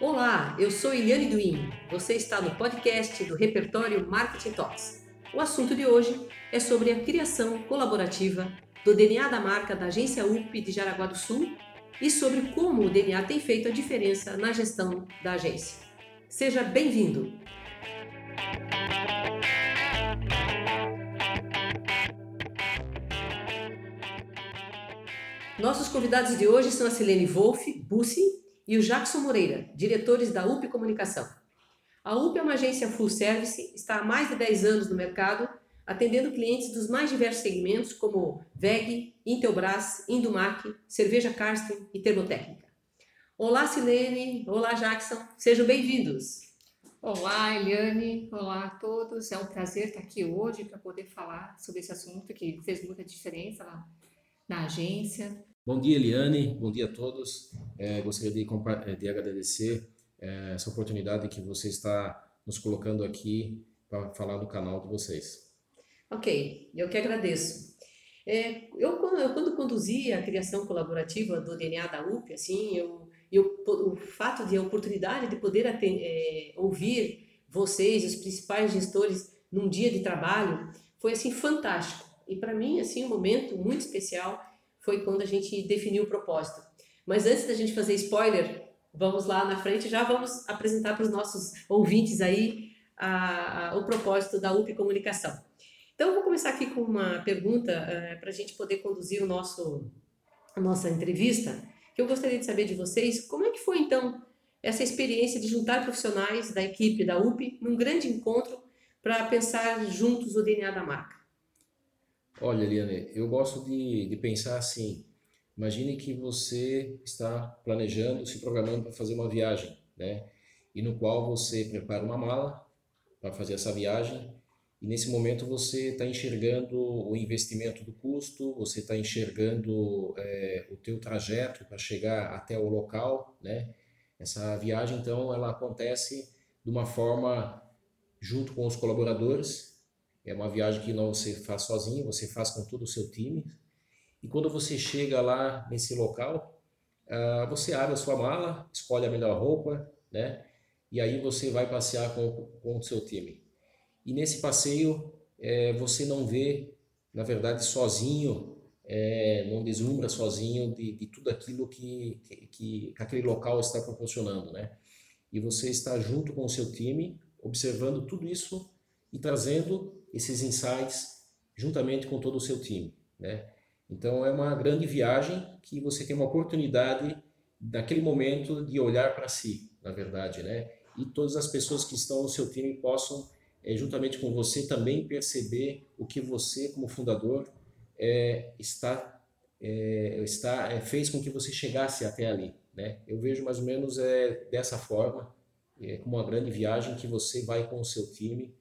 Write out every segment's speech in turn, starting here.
Olá, eu sou Eliane Duim. Você está no podcast do repertório Marketing Talks. O assunto de hoje é sobre a criação colaborativa do DNA da marca da agência UP de Jaraguá do Sul e sobre como o DNA tem feito a diferença na gestão da agência. Seja bem-vindo! Nossos convidados de hoje são a Silene Wolff Bussi e o Jackson Moreira, diretores da UP Comunicação. A UP é uma agência full service, está há mais de 10 anos no mercado, atendendo clientes dos mais diversos segmentos, como VEG, Intelbras, Indumac, Cerveja Karsten e Termotécnica. Olá, Silene. Olá, Jackson. Sejam bem-vindos. Olá, Eliane. Olá a todos. É um prazer estar aqui hoje para poder falar sobre esse assunto que fez muita diferença na, na agência. Bom dia, Eliane. Bom dia a todos. É, gostaria de, eh, de agradecer é, essa oportunidade que você está nos colocando aqui para falar no canal de vocês. Ok, eu que agradeço. É, eu, eu, quando conduzi a criação colaborativa do DNA da UP, assim, eu, eu, o fato de a oportunidade de poder é, ouvir vocês, os principais gestores, num dia de trabalho, foi assim fantástico. E para mim, assim, um momento muito especial foi quando a gente definiu o propósito. Mas antes da gente fazer spoiler, vamos lá na frente, já vamos apresentar para os nossos ouvintes aí a, a, o propósito da UP Comunicação. Então, eu vou começar aqui com uma pergunta uh, para a gente poder conduzir o nosso, a nossa entrevista, que eu gostaria de saber de vocês, como é que foi então essa experiência de juntar profissionais da equipe da UP num grande encontro para pensar juntos o DNA da marca? Olha, Eliane, eu gosto de, de pensar assim. Imagine que você está planejando, se programando para fazer uma viagem, né? E no qual você prepara uma mala para fazer essa viagem e nesse momento você está enxergando o investimento do custo, você está enxergando é, o teu trajeto para chegar até o local, né? Essa viagem então ela acontece de uma forma junto com os colaboradores é uma viagem que não você faz sozinho, você faz com todo o seu time. E quando você chega lá nesse local, uh, você abre a sua mala, escolhe a melhor roupa, né? E aí você vai passear com, com o seu time. E nesse passeio, é, você não vê, na verdade, sozinho, é, não deslumbra sozinho de, de tudo aquilo que, que, que aquele local está proporcionando, né? E você está junto com o seu time, observando tudo isso e trazendo esses insights juntamente com todo o seu time, né? Então é uma grande viagem que você tem uma oportunidade naquele momento de olhar para si, na verdade, né? E todas as pessoas que estão no seu time possam, é, juntamente com você, também perceber o que você, como fundador, é, está, é, está fez com que você chegasse até ali, né? Eu vejo mais ou menos é, dessa forma, é, como uma grande viagem que você vai com o seu time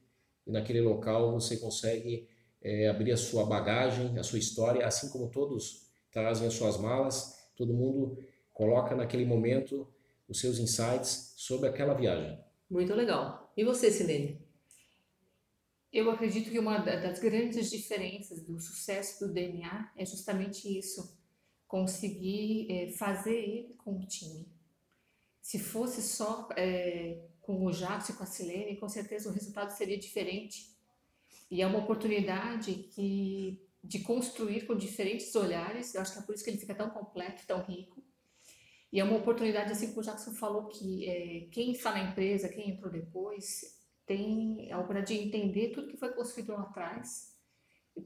e naquele local você consegue é, abrir a sua bagagem, a sua história, assim como todos trazem as suas malas, todo mundo coloca naquele momento os seus insights sobre aquela viagem. Muito legal. E você, Silene? Eu acredito que uma das grandes diferenças do sucesso do DNA é justamente isso, conseguir é, fazer ele com o time. Se fosse só é, com o Jacques e com a Silene, com certeza o resultado seria diferente. E é uma oportunidade que, de construir com diferentes olhares, eu acho que é por isso que ele fica tão completo, tão rico. E é uma oportunidade, assim como o Jackson falou, que é, quem está na empresa, quem entrou depois, tem a oportunidade de entender tudo que foi construído lá atrás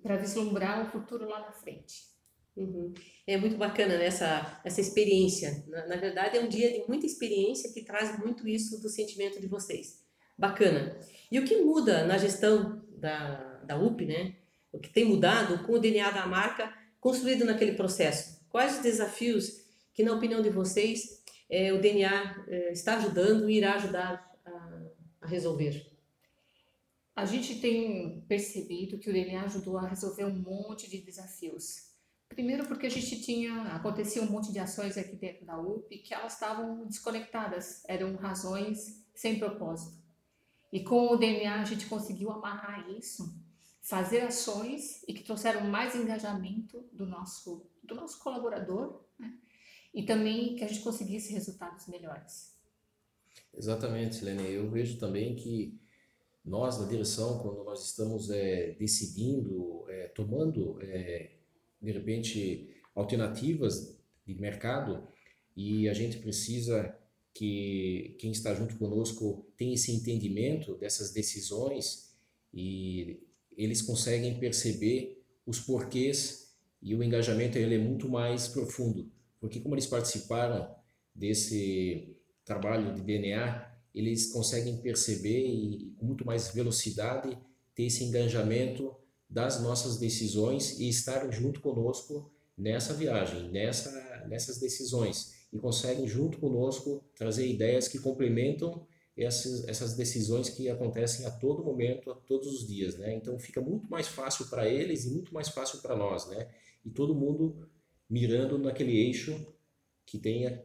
para vislumbrar o futuro lá na frente. Uhum. É muito bacana né, essa, essa experiência. Na, na, verdade, é um dia de muita experiência que traz muito isso do sentimento de vocês. Bacana. E o que muda na gestão da, da UP, né? O que tem mudado com o DNA da marca construído naquele processo? Quais os desafios que, na opinião de vocês, é, o DNA é, está ajudando e irá ajudar a, a resolver? A gente tem percebido que o DNA ajudou a resolver um monte de desafios Primeiro porque a gente tinha, acontecia um monte de ações aqui dentro da UP que elas estavam desconectadas, eram razões sem propósito. E com o DNA a gente conseguiu amarrar isso, fazer ações e que trouxeram mais engajamento do nosso, do nosso colaborador né? e também que a gente conseguisse resultados melhores. Exatamente, Lene. Eu vejo também que nós, na direção, quando nós estamos é, decidindo, é, tomando, é, de repente, alternativas de mercado, e a gente precisa que quem está junto conosco tenha esse entendimento dessas decisões e eles conseguem perceber os porquês e o engajamento ele é muito mais profundo, porque como eles participaram desse trabalho de DNA, eles conseguem perceber e com muito mais velocidade ter esse engajamento das nossas decisões e estar junto conosco nessa viagem, nessa, nessas decisões e conseguem junto conosco trazer ideias que complementam essas, essas decisões que acontecem a todo momento, a todos os dias, né? Então fica muito mais fácil para eles e muito mais fácil para nós, né? E todo mundo mirando naquele eixo que tenha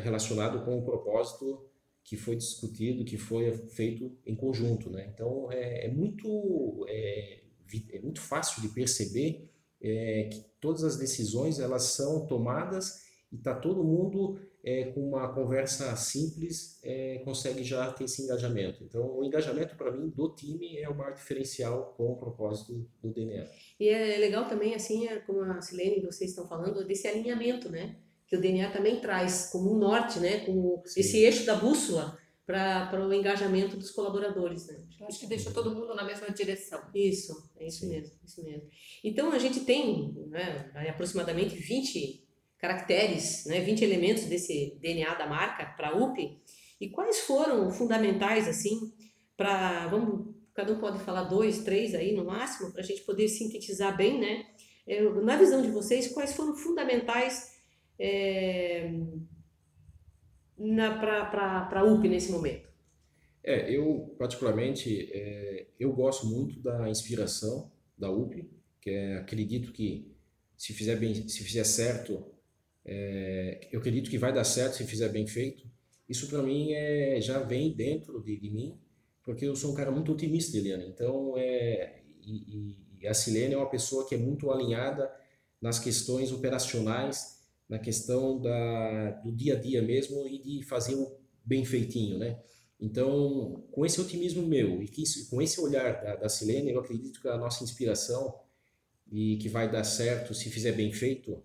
relacionado com o propósito que foi discutido, que foi feito em conjunto, né? Então é, é muito é, é, muito fácil de perceber é, que todas as decisões elas são tomadas e está todo mundo é, com uma conversa simples é, consegue já ter esse engajamento. Então, o engajamento para mim do time é o maior diferencial com o propósito do DNA. E é legal também, assim, é, como a Silene e vocês estão falando, desse alinhamento, né? Que o DNA também traz como um norte, né? Como Sim. esse eixo da bússola para o engajamento dos colaboradores, né? Eu acho que deixa todo mundo na mesma direção. Isso, é isso Sim. mesmo, isso mesmo. Então, a gente tem né, aproximadamente 20 caracteres, né, 20 elementos desse DNA da marca para a UP. E quais foram fundamentais, assim, para. Vamos, cada um pode falar dois, três aí no máximo, para a gente poder sintetizar bem, né? É, na visão de vocês, quais foram fundamentais é, para a UP nesse momento? É, eu, particularmente, é, eu gosto muito da inspiração da UP, que é, acredito que se fizer bem, se fizer certo, é, eu acredito que vai dar certo se fizer bem feito. Isso para mim é, já vem dentro de, de, mim, porque eu sou um cara muito otimista, Eliana. Então, é, e, e a Silene é uma pessoa que é muito alinhada nas questões operacionais, na questão da, do dia a dia mesmo e de fazer o bem feitinho, né? Então, com esse otimismo meu e que, com esse olhar da, da Silene, eu acredito que a nossa inspiração e que vai dar certo se fizer bem feito,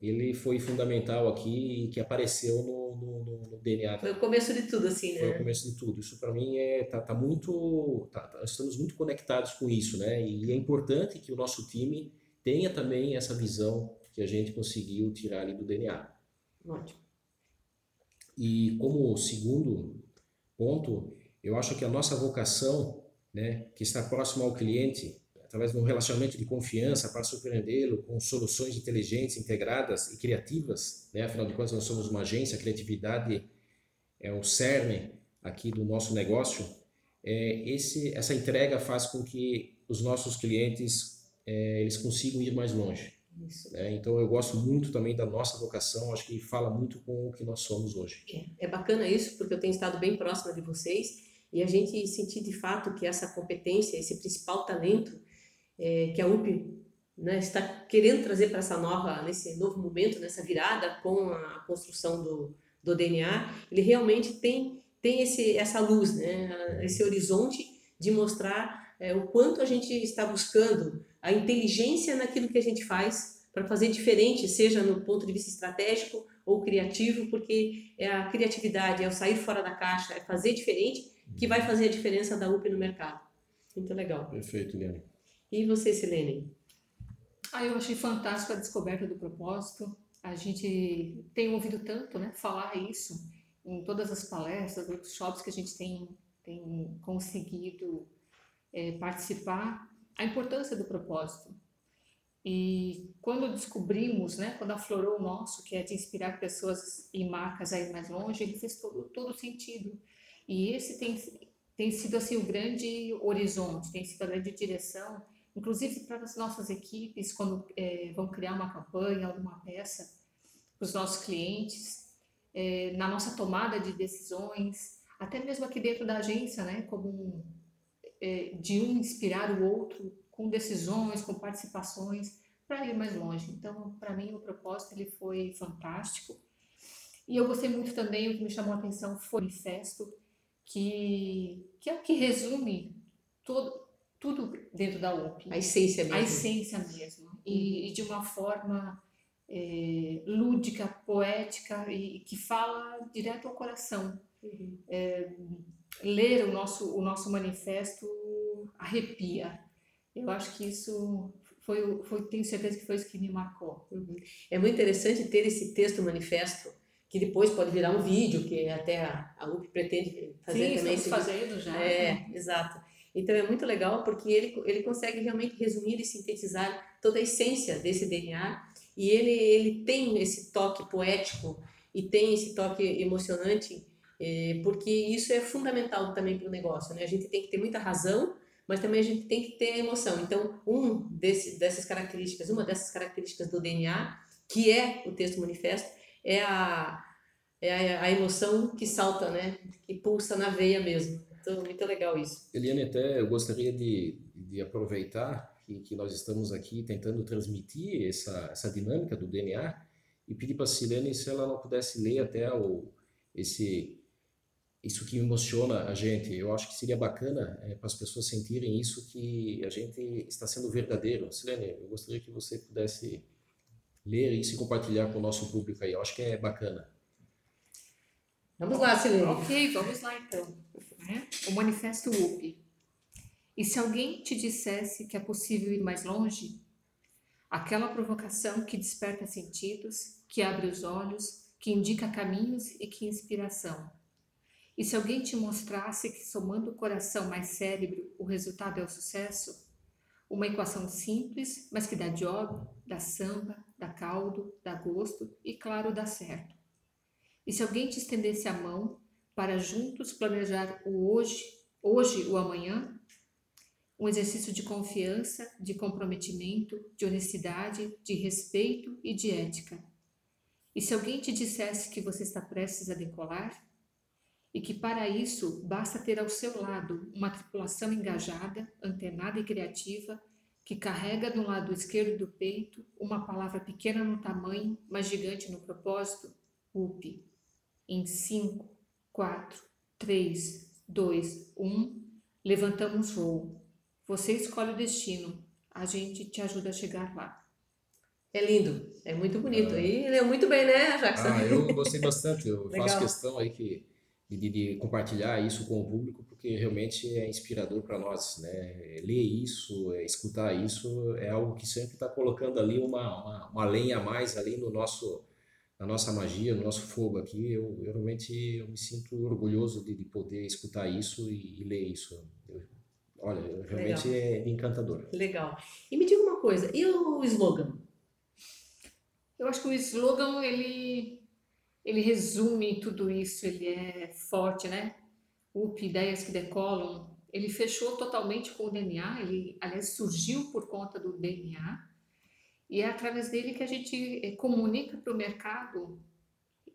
ele foi fundamental aqui e que apareceu no, no, no, DNA. Foi o começo de tudo, assim, né? Foi o começo de tudo. Isso para mim é tá, tá muito, tá, tá, estamos muito conectados com isso, né? E é importante que o nosso time tenha também essa visão que a gente conseguiu tirar ali do DNA. Ótimo. E como segundo ponto, eu acho que a nossa vocação, né, que está próximo ao cliente, através de um relacionamento de confiança para surpreendê-lo com soluções inteligentes, integradas e criativas. Né? Afinal de contas, nós somos uma agência, a criatividade é o cerne aqui do nosso negócio. É, esse, essa entrega faz com que os nossos clientes é, eles consigam ir mais longe. Né? Então eu gosto muito também da nossa vocação, acho que fala muito com o que nós somos hoje. É, é bacana isso, porque eu tenho estado bem próxima de vocês e a gente sentir de fato que essa competência, esse principal talento é, que a UP né, está querendo trazer para essa nova, nesse novo momento, nessa virada com a construção do, do DNA, ele realmente tem tem esse essa luz, né, esse horizonte de mostrar é, o quanto a gente está buscando a inteligência naquilo que a gente faz para fazer diferente, seja no ponto de vista estratégico ou criativo, porque é a criatividade, é o sair fora da caixa, é fazer diferente que vai fazer a diferença da UP no mercado. Muito legal. Perfeito, Liane. E você, Silene? Ah, eu achei fantástico a descoberta do propósito. A gente tem ouvido tanto né, falar isso em todas as palestras, workshops que a gente tem, tem conseguido é, participar, a importância do propósito. E quando descobrimos, né, quando aflorou o nosso, que é de inspirar pessoas e marcas a ir mais longe, ele fez todo, todo sentido. E esse tem, tem sido assim o grande horizonte, tem sido a grande direção inclusive para as nossas equipes, quando é, vão criar uma campanha, alguma peça para os nossos clientes, é, na nossa tomada de decisões, até mesmo aqui dentro da agência, né, como um, de um inspirar o outro com decisões, com participações, para ir mais longe. Então, para mim, o propósito ele foi fantástico. E eu gostei muito também, o que me chamou a atenção foi o manifesto, que, que é o que resume todo, tudo dentro da UP. A essência mesmo. A essência mesmo. E, e de uma forma é, lúdica, poética e que fala direto ao coração. Uhum. É, ler o nosso, o nosso manifesto arrepia. Eu acho que isso foi, foi, tenho certeza que foi isso que me marcou. Uhum. É muito interessante ter esse texto manifesto que depois pode virar um vídeo que até a, a UP pretende fazer Sim, também. Estamos fazendo já. É, né? exato. Então é muito legal porque ele, ele consegue realmente resumir e sintetizar toda a essência desse DNA e ele, ele tem esse toque poético e tem esse toque emocionante é, porque isso é fundamental também para o negócio. Né? A gente tem que ter muita razão, mas também a gente tem que ter emoção. Então, um desse, dessas características, uma dessas características do DNA, que é o texto manifesto, é a, é a, a emoção que salta, né? que pulsa na veia mesmo. Então, muito legal isso. Eliane, até eu gostaria de, de aproveitar que, que nós estamos aqui tentando transmitir essa, essa dinâmica do DNA e pedir para a Silene se ela não pudesse ler até o, esse isso que emociona a gente. Eu acho que seria bacana é, para as pessoas sentirem isso que a gente está sendo verdadeiro. Silene, eu gostaria que você pudesse ler isso e compartilhar com o nosso público aí. Eu acho que é bacana. Vamos lá, Silene. Ok, vamos lá então. É? O Manifesto UP. E se alguém te dissesse que é possível ir mais longe? Aquela provocação que desperta sentidos, que abre os olhos, que indica caminhos e que inspiração e se alguém te mostrasse que somando coração mais cérebro o resultado é o sucesso? Uma equação simples, mas que dá job, dá samba, dá caldo, dá gosto e, claro, dá certo. E se alguém te estendesse a mão para juntos planejar o hoje, hoje o amanhã? Um exercício de confiança, de comprometimento, de honestidade, de respeito e de ética. E se alguém te dissesse que você está prestes a decolar? E que para isso basta ter ao seu lado uma tripulação engajada, antenada e criativa, que carrega do lado esquerdo do peito uma palavra pequena no tamanho, mas gigante no propósito, UP. Em 5, 4, 3, 2, 1, levantamos voo. Você escolhe o destino, a gente te ajuda a chegar lá. É lindo, é muito bonito. Ah. E leu muito bem, né, Jackson? Ah, eu gostei bastante. Eu faço questão aí que de, de, compartilhar isso com o público, porque realmente é inspirador para nós, né? Ler isso, é, escutar isso é algo que sempre está colocando ali uma, uma, uma, lenha a mais ali no nosso, na nossa magia, no nosso fogo aqui. Eu, eu realmente eu me sinto orgulhoso de, de poder escutar isso e, e ler isso. Eu, olha, realmente Legal. é encantador. Legal. E me diga uma coisa, e o slogan? Eu acho que o slogan ele ele resume tudo isso, ele é forte, né? UP, Ideias que Decolam, ele fechou totalmente com o DNA, ele, aliás, surgiu por conta do DNA, e é através dele que a gente eh, comunica para o mercado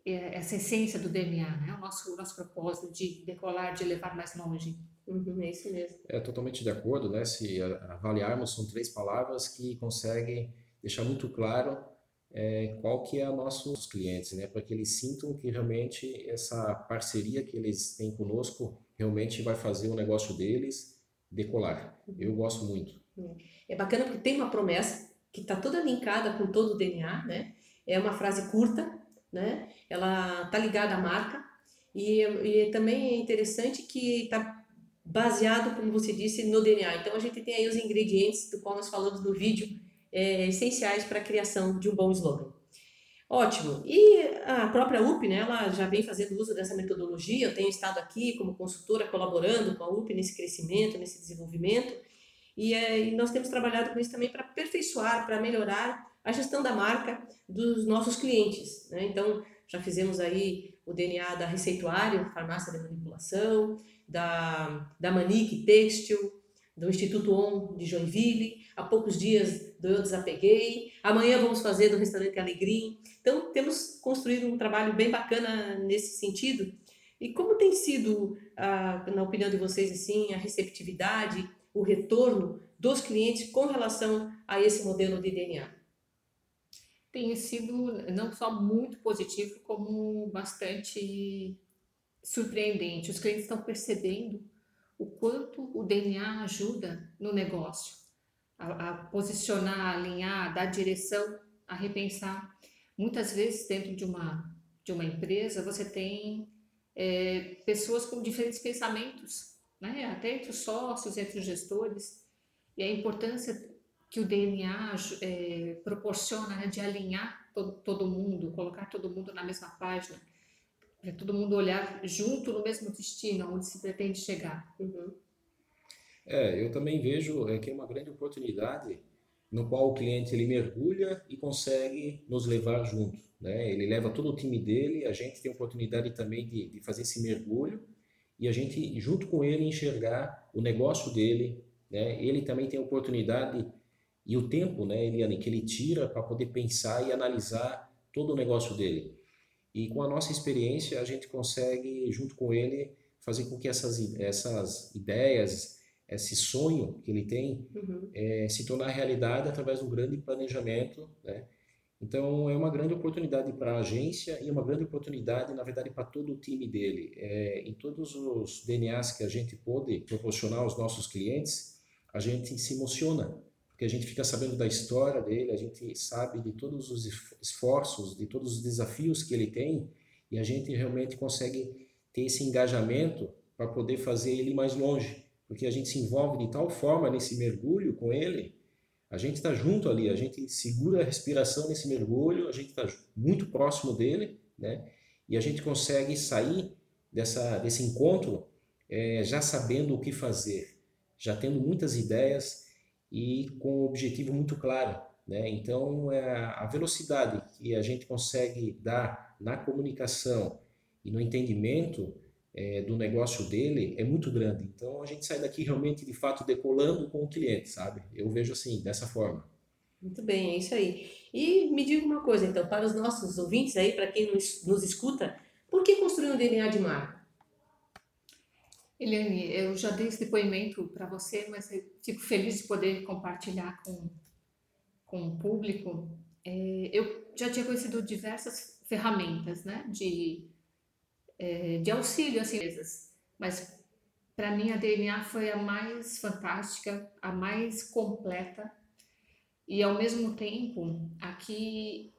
eh, essa essência do DNA, né? O nosso, o nosso propósito de decolar, de levar mais longe. Uhum, é isso mesmo. É totalmente de acordo, né? Se avaliarmos, são três palavras que conseguem deixar muito claro é, qual que é o nossos clientes, né, para que eles sintam que realmente essa parceria que eles têm conosco realmente vai fazer o negócio deles decolar. Eu gosto muito. É bacana porque tem uma promessa que está toda linkada com todo o DNA, né? É uma frase curta, né? Ela está ligada à marca e, e também é interessante que está baseado, como você disse, no DNA. Então a gente tem aí os ingredientes do qual nós falamos no vídeo é, essenciais para a criação de um bom slogan. Ótimo. E a própria UP, né, ela já vem fazendo uso dessa metodologia. Eu tenho estado aqui como consultora colaborando com a UP nesse crescimento, nesse desenvolvimento. E, é, e nós temos trabalhado com isso também para aperfeiçoar, para melhorar a gestão da marca dos nossos clientes. Né? Então, já fizemos aí o DNA da Receituário, farmácia de manipulação, da, da Manique Têxtil, do Instituto ON de Joinville. Há poucos dias do Eu Desapeguei. Amanhã vamos fazer do Restaurante Alegrim. Então, temos construído um trabalho bem bacana nesse sentido. E como tem sido, na opinião de vocês, assim, a receptividade, o retorno dos clientes com relação a esse modelo de DNA? Tem sido não só muito positivo, como bastante surpreendente. Os clientes estão percebendo o quanto o DNA ajuda no negócio, a, a posicionar, a alinhar, a dar direção, a repensar. Muitas vezes, dentro de uma, de uma empresa, você tem é, pessoas com diferentes pensamentos, né? até entre os sócios, entre os gestores, e a importância que o DNA é, proporciona né, de alinhar todo, todo mundo, colocar todo mundo na mesma página, para todo mundo olhar junto no mesmo destino, onde se pretende chegar. Uhum. É, eu também vejo é, que é uma grande oportunidade no qual o cliente ele mergulha e consegue nos levar junto. Né? Ele leva todo o time dele, a gente tem a oportunidade também de, de fazer esse mergulho e a gente, junto com ele, enxergar o negócio dele. Né? Ele também tem a oportunidade e o tempo, né, Eliane, que ele tira para poder pensar e analisar todo o negócio dele. E com a nossa experiência, a gente consegue, junto com ele, fazer com que essas, essas ideias, esse sonho que ele tem, uhum. é, se tornar realidade através de um grande planejamento, né? Então, é uma grande oportunidade para a agência e uma grande oportunidade, na verdade, para todo o time dele. É, em todos os DNAs que a gente pôde proporcionar aos nossos clientes, a gente se emociona porque a gente fica sabendo da história dele, a gente sabe de todos os esforços, de todos os desafios que ele tem, e a gente realmente consegue ter esse engajamento para poder fazer ele mais longe, porque a gente se envolve de tal forma nesse mergulho com ele, a gente está junto ali, a gente segura a respiração nesse mergulho, a gente está muito próximo dele, né? E a gente consegue sair dessa, desse encontro é, já sabendo o que fazer, já tendo muitas ideias e com um objetivo muito claro. Né? Então, é a velocidade que a gente consegue dar na comunicação e no entendimento é, do negócio dele é muito grande. Então, a gente sai daqui realmente, de fato, decolando com o cliente, sabe? Eu vejo assim, dessa forma. Muito bem, é isso aí. E me diga uma coisa, então, para os nossos ouvintes aí, para quem nos, nos escuta, por que construir um DNA de marca? Eliane, eu já dei esse depoimento para você, mas eu fico feliz de poder compartilhar com, com o público. É, eu já tinha conhecido diversas ferramentas né, de, é, de auxílio às empresas, mas para mim a DNA foi a mais fantástica, a mais completa e ao mesmo tempo aqui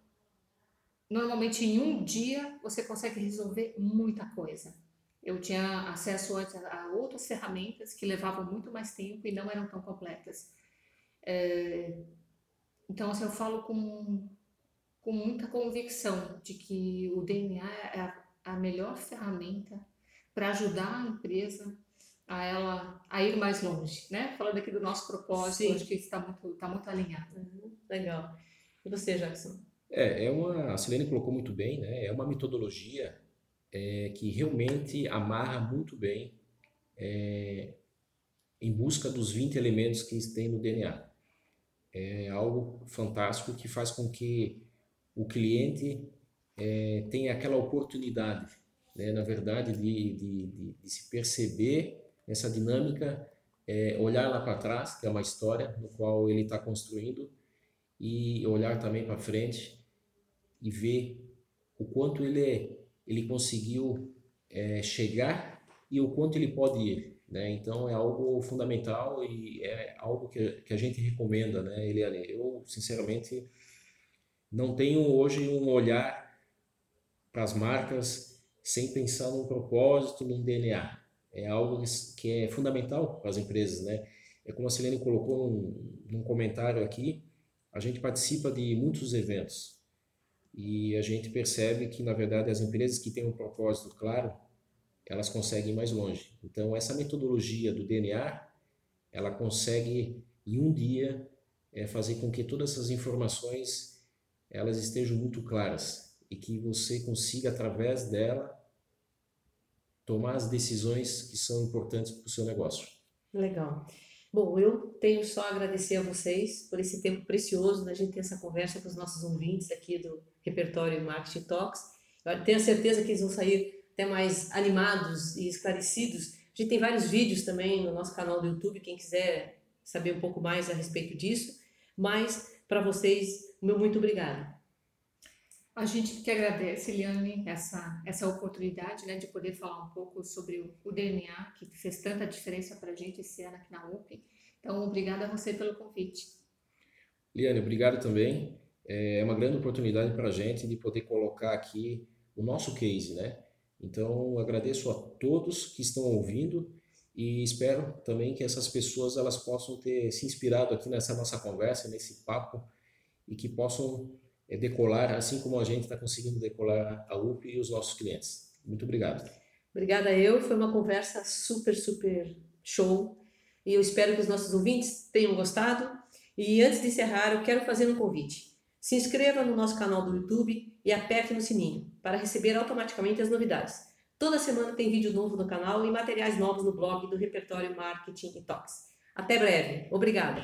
normalmente em um dia você consegue resolver muita coisa. Eu tinha acesso antes a outras ferramentas que levavam muito mais tempo e não eram tão completas. É, então, assim, eu falo com, com muita convicção de que o DNA é a, a melhor ferramenta para ajudar a empresa a ela a ir mais longe, né? Falando aqui do nosso propósito, Sim. acho que está muito, está muito alinhado. Uhum, legal. E você, Jackson? É, é uma, a Silene colocou muito bem, né? É uma metodologia é, que realmente amarra muito bem é, em busca dos 20 elementos que tem no DNA. É algo fantástico que faz com que o cliente é, tenha aquela oportunidade, né, na verdade, de, de, de, de, se perceber essa dinâmica, é, olhar lá para trás, que é uma história no qual ele está construindo, e olhar também para frente e ver o quanto ele ele conseguiu é, chegar e o quanto ele pode ir. Né? Então é algo fundamental e é algo que, que a gente recomenda, né, Eliane? Eu, sinceramente, não tenho hoje um olhar para as marcas sem pensar num propósito, num DNA. É algo que é fundamental para as empresas, né? É como a Selene colocou num, num comentário aqui, a gente participa de muitos eventos, e a gente percebe que, na verdade, as empresas que têm um propósito claro, elas conseguem ir mais longe. Então, essa metodologia do DNA, ela consegue, em um dia, é, fazer com que todas essas informações elas estejam muito claras e que você consiga, através dela, tomar as decisões que são importantes para o seu negócio. Legal. Bom, eu tenho só a agradecer a vocês por esse tempo precioso da gente ter essa conversa com os nossos ouvintes aqui do Repertório Marketing Talks. Eu tenho certeza que eles vão sair até mais animados e esclarecidos. A gente tem vários vídeos também no nosso canal do YouTube, quem quiser saber um pouco mais a respeito disso. Mas, para vocês, meu muito obrigado. A gente que agradece, Eliane, essa, essa oportunidade né, de poder falar um pouco sobre o, o DNA, que fez tanta diferença para a gente esse ano aqui na UP. Então, obrigada a você pelo convite. Liane, obrigado também. É uma grande oportunidade para a gente de poder colocar aqui o nosso case, né? Então, agradeço a todos que estão ouvindo e espero também que essas pessoas elas possam ter se inspirado aqui nessa nossa conversa, nesse papo e que possam é, decolar, assim como a gente está conseguindo decolar a UP e os nossos clientes. Muito obrigado. Obrigada eu, foi uma conversa super, super show e eu espero que os nossos ouvintes tenham gostado. E antes de encerrar, eu quero fazer um convite. Se inscreva no nosso canal do YouTube e aperte no sininho para receber automaticamente as novidades. Toda semana tem vídeo novo no canal e materiais novos no blog do Repertório Marketing e Talks. Até breve. Obrigada.